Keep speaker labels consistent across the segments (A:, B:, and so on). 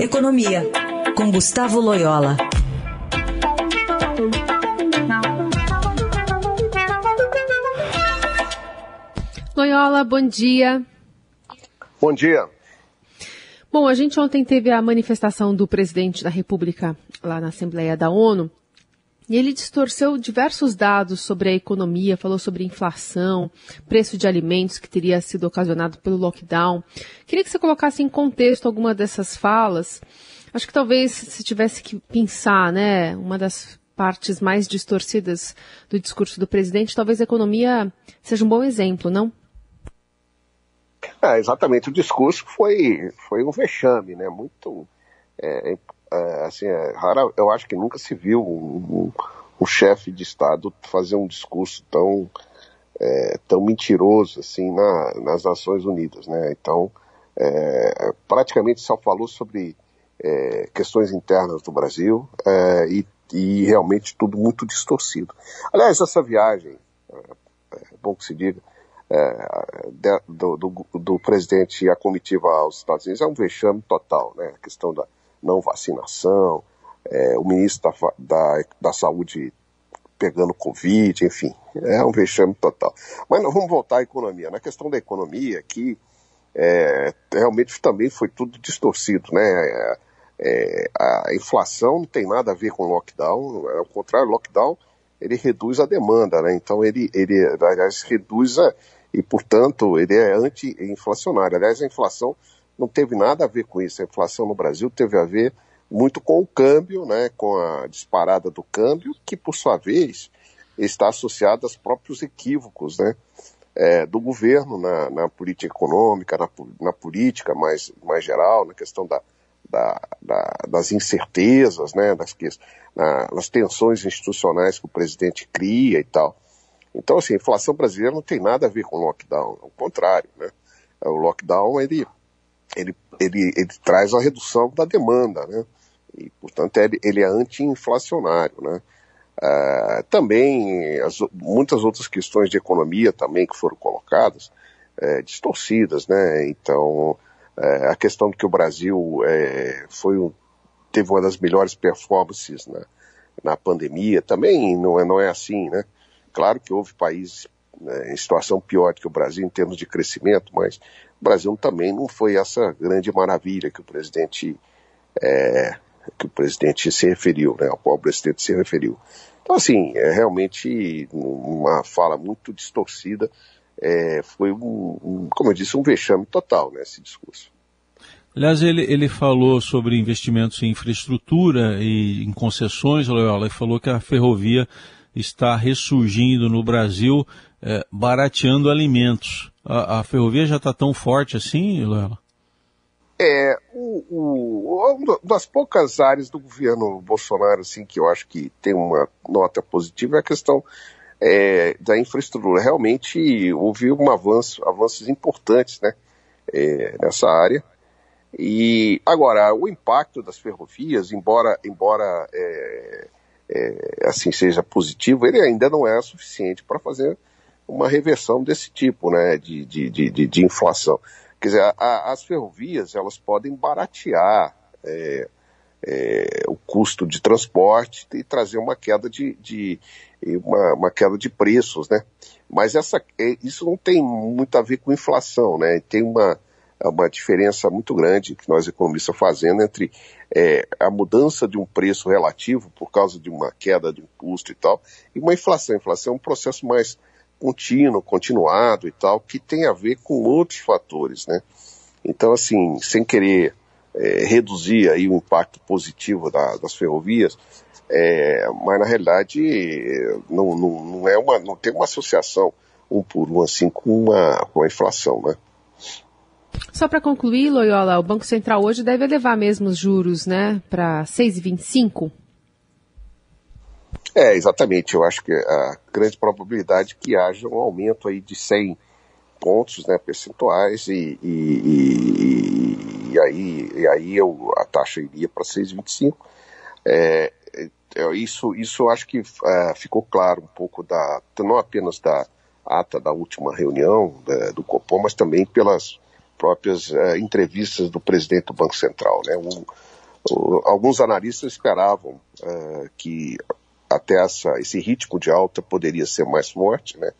A: Economia, com Gustavo Loyola.
B: Loyola, bom dia.
C: Bom dia.
B: Bom, a gente ontem teve a manifestação do presidente da República lá na Assembleia da ONU e ele distorceu diversos dados sobre a economia, falou sobre inflação, preço de alimentos que teria sido ocasionado pelo lockdown. Queria que você colocasse em contexto alguma dessas falas. Acho que talvez se tivesse que pensar, né, uma das partes mais distorcidas do discurso do presidente, talvez a economia seja um bom exemplo, não?
C: É, exatamente. O discurso foi, foi um vexame, né? Muito. É, é, assim, é, rara, eu acho que nunca se viu um, um, um chefe de Estado fazer um discurso tão, é, tão mentiroso assim na, nas Nações Unidas, né? Então, é, praticamente só falou sobre é, questões internas do Brasil é, e, e, realmente tudo muito distorcido. Aliás, essa viagem, é bom que se diga, de, do, do, do, presidente e a comitiva aos Estados Unidos é um vexame total, né? A questão da não vacinação, é, o ministro da, da, da Saúde pegando Covid, enfim, é um vexame total. Mas não, vamos voltar à economia. Na questão da economia, que é, realmente também foi tudo distorcido, né? É, é, a inflação não tem nada a ver com lockdown, ao contrário, lockdown ele reduz a demanda, né? Então ele, ele aliás, reduz a, e portanto ele é anti-inflacionário. Aliás, a inflação não teve nada a ver com isso. A inflação no Brasil teve a ver muito com o câmbio, né, com a disparada do câmbio, que por sua vez está associada aos próprios equívocos né, é, do governo na, na política econômica, na, na, política mais, mais geral, na questão da, da, da, das incertezas, né, das, na, das tensões institucionais que o presidente cria e tal. Então, assim, a inflação brasileira não tem nada a ver com o lockdown, ao contrário, né? O lockdown, ele ele, ele, ele traz a redução da demanda, né? E, portanto, ele, ele é anti-inflacionário, né? Uh, também as, muitas outras questões de economia também que foram colocadas, é, distorcidas, né? Então, é, a questão de que o Brasil é, foi um, teve uma das melhores performances na, na pandemia, também não é, não é assim, né? Claro que houve países né, em situação pior do que o Brasil em termos de crescimento, mas o Brasil também não foi essa grande maravilha que o presidente é, que o presidente se referiu, né, ao qual o presidente se referiu. Então, assim, é realmente uma fala muito distorcida, é, foi, um, um, como eu disse, um vexame total, né, esse discurso.
D: Aliás, ele, ele falou sobre investimentos em infraestrutura e em concessões, Loyola, e falou que a ferrovia está ressurgindo no Brasil, é, barateando alimentos. A, a ferrovia já está tão forte assim, Lela?
C: É, o, o, uma das poucas áreas do governo Bolsonaro assim, que eu acho que tem uma nota positiva é a questão é, da infraestrutura. Realmente houve um avanço, avanços importantes né, é, nessa área. E agora, o impacto das ferrovias, embora, embora é, é, assim seja positivo, ele ainda não é suficiente para fazer uma reversão desse tipo né, de, de, de, de inflação. Quer dizer, a, as ferrovias elas podem baratear é, é, o custo de transporte e trazer uma queda de, de uma, uma, queda de preços, né? Mas essa, é, isso não tem muito a ver com inflação, né? Tem uma, uma diferença muito grande que nós economistas fazendo entre é, a mudança de um preço relativo por causa de uma queda de um custo e tal, e uma inflação. A inflação é um processo mais contínuo, continuado e tal, que tem a ver com outros fatores, né? Então, assim, sem querer é, reduzir aí o impacto positivo da, das ferrovias, é, mas na realidade não, não, não, é uma, não tem uma associação um por um assim com, uma, com a inflação, né?
B: Só para concluir, Loyola, o Banco Central hoje deve elevar mesmo os juros, né, para 6,25?
C: É, exatamente. Eu acho que a grande probabilidade é que haja um aumento aí de 100 pontos né, percentuais e, e, e, e aí, e aí eu, a taxa iria para 6,25. É, é, isso, isso eu acho que é, ficou claro um pouco da, não apenas da ata da última reunião da, do Copom, mas também pelas próprias entrevistas do presidente do Banco Central. Né? Alguns analistas esperavam que até essa, esse ritmo de alta poderia ser mais forte, né?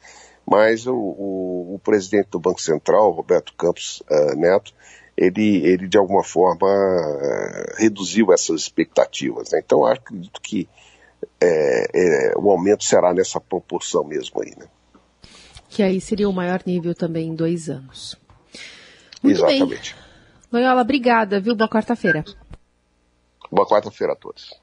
C: mas o, o, o presidente do Banco Central, Roberto Campos uh, Neto, ele, ele de alguma forma uh, reduziu essas expectativas. Né? Então acredito que é, é, o aumento será nessa proporção mesmo aí. Né?
B: Que aí seria o maior nível também em dois anos. Muito
C: Exatamente.
B: Bem. Loyola, obrigada, viu? Boa quarta-feira.
C: Boa quarta-feira a todos.